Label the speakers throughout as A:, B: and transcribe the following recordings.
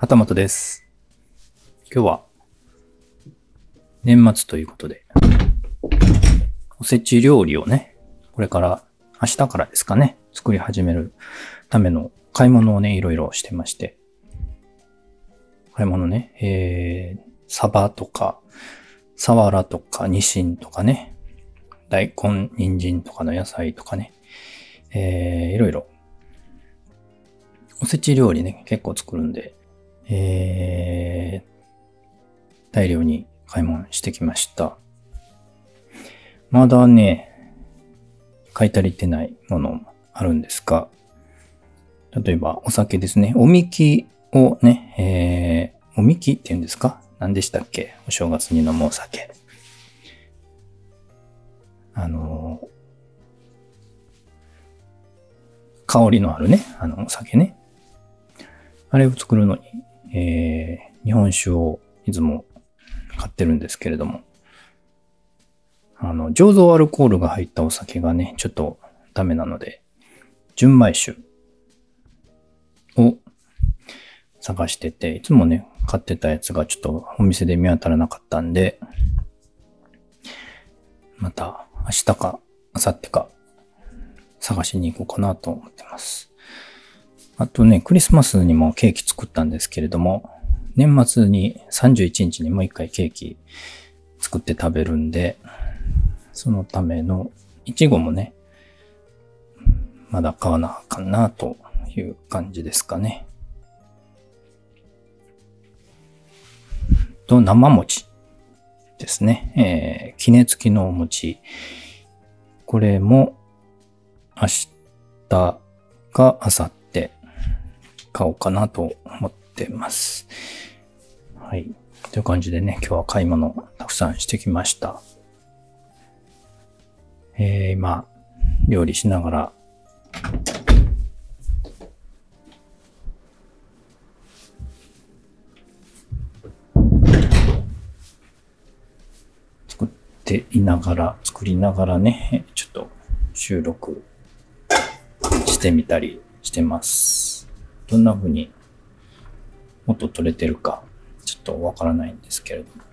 A: 旗本です。今日は年末ということで、おせち料理をね、これから明日からですかね、作り始めるための買い物をね、いろいろしてまして。買い物ね、えー、サバとか、サワラとか、ニシンとかね、大根、人参とかの野菜とかね、えー、いろいろおせち料理ね、結構作るんで、えー、大量に買い物してきました。まだね、買い足りてないものもあるんですが、例えばお酒ですね。おみきをね、えー、おみきって言うんですか？何でしたっけ？お正月に飲むお酒。あのー香りのあるね、あの、お酒ね。あれを作るのに、えー、日本酒をいつも買ってるんですけれども、あの、醸造アルコールが入ったお酒がね、ちょっとダメなので、純米酒を探してて、いつもね、買ってたやつがちょっとお店で見当たらなかったんで、また明日か明後日か探しに行こうかなと思ってます。あとね、クリスマスにもケーキ作ったんですけれども、年末に31日にもう一回ケーキ作って食べるんで、そのためのいちごもね、まだ買わなあかんなという感じですかね。と、生餅ですね。えー、杵付きのお餅。これも明日か明後日買おうかなと思ってます。はい。という感じでね、今日は買い物たくさんしてきました。えー、今、料理しながら、作っていながら、作りながらね、ちょっと収録してみたりしてます。どんな風に音取れてるかちょっとわからないんですけれども。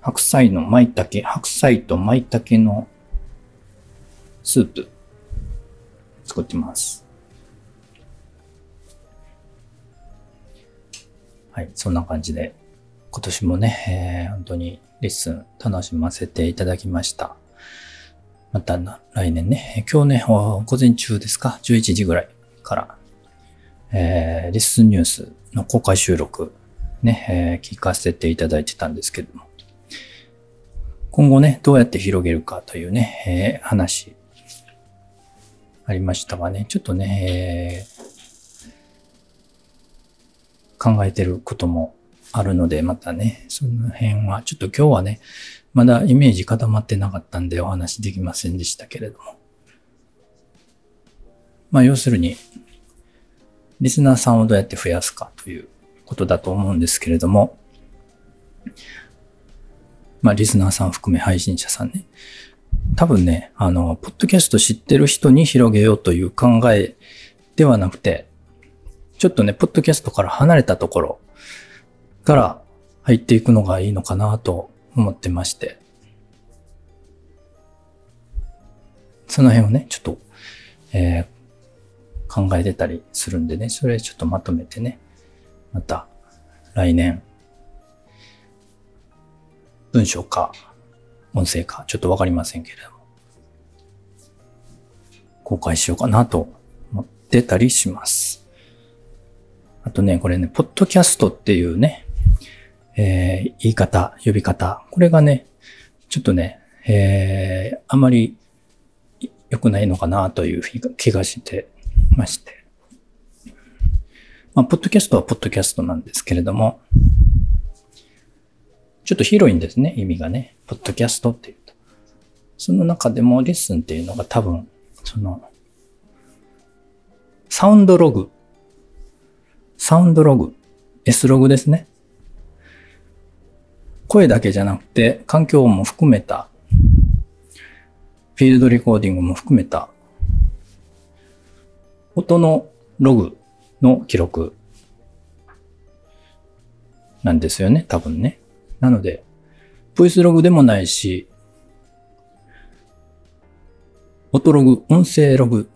A: 白菜の舞茸、白菜と舞茸のスープ作ってます。はい、そんな感じで今年もね、えー本当にレッスン楽しませていただきました。また来年ね、今日ね、午前中ですか ?11 時ぐらいから、えーレッスンニュースの公開収録ね、えー聞かせていただいてたんですけども、今後ね、どうやって広げるかというね、えー話ありましたがね、ちょっとね、えー考えてることもあるので、またね、その辺は、ちょっと今日はね、まだイメージ固まってなかったんでお話できませんでしたけれども。まあ、要するに、リスナーさんをどうやって増やすかということだと思うんですけれども、まあ、リスナーさん含め配信者さんね。多分ね、あの、ポッドキャスト知ってる人に広げようという考えではなくて、ちょっとね、ポッドキャストから離れたところから入っていくのがいいのかなと思ってまして。その辺をね、ちょっと、えー考えてたりするんでね、それちょっとまとめてね、また来年、文章か音声かちょっとわかりませんけれども、公開しようかなと思ってたりします。あとね、これね、ポッドキャストっていうね、えー言い方、呼び方、これがね、ちょっとね、えーあまり良くないのかなという気がしてまして。まあ、ポッドキャストはポッドキャストなんですけれども、ちょっと広いんですね、意味がね。ポッドキャストっていうと。その中でもレッスンっていうのが多分、その、サウンドログ。サウンドログ。S ログですね。声だけじゃなくて、環境も含めた、フィールドレコーディングも含めた音のログの記録なんですよね、多分ね。なので、ボイスログでもないし、音ログ、音声ログ、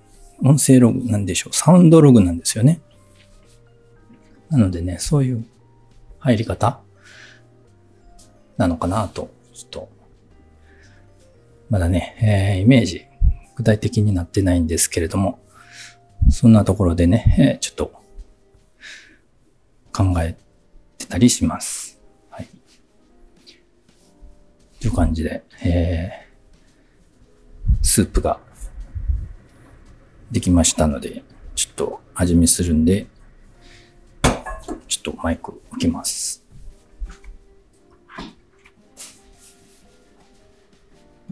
A: 音声ログなんでしょう。サウンドログなんですよね。なのでね、そういう入り方なのかなと、ちょっと、まだね、えー、イメージ、具体的になってないんですけれども、そんなところでね、えー、ちょっと、考えてたりします。はい。という感じで、えー、スープができましたので、ちょっと味見するんで、ちょっとマイク置きます。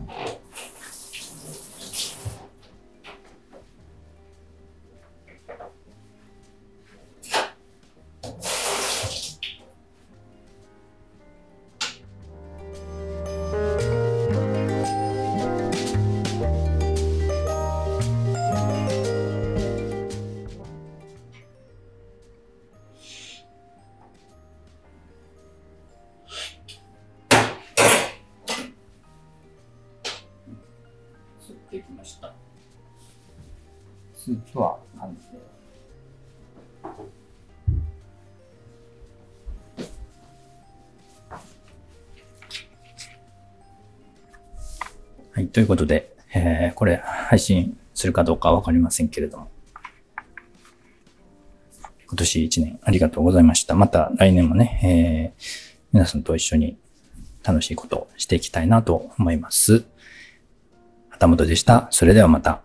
A: Thank you. できました。スープは完成。はい、ということで、えー、これ配信するかどうかわかりませんけれども、今年1年ありがとうございました。また来年もね、えー、皆さんと一緒に楽しいことをしていきたいなと思います。田本でした。それではまた。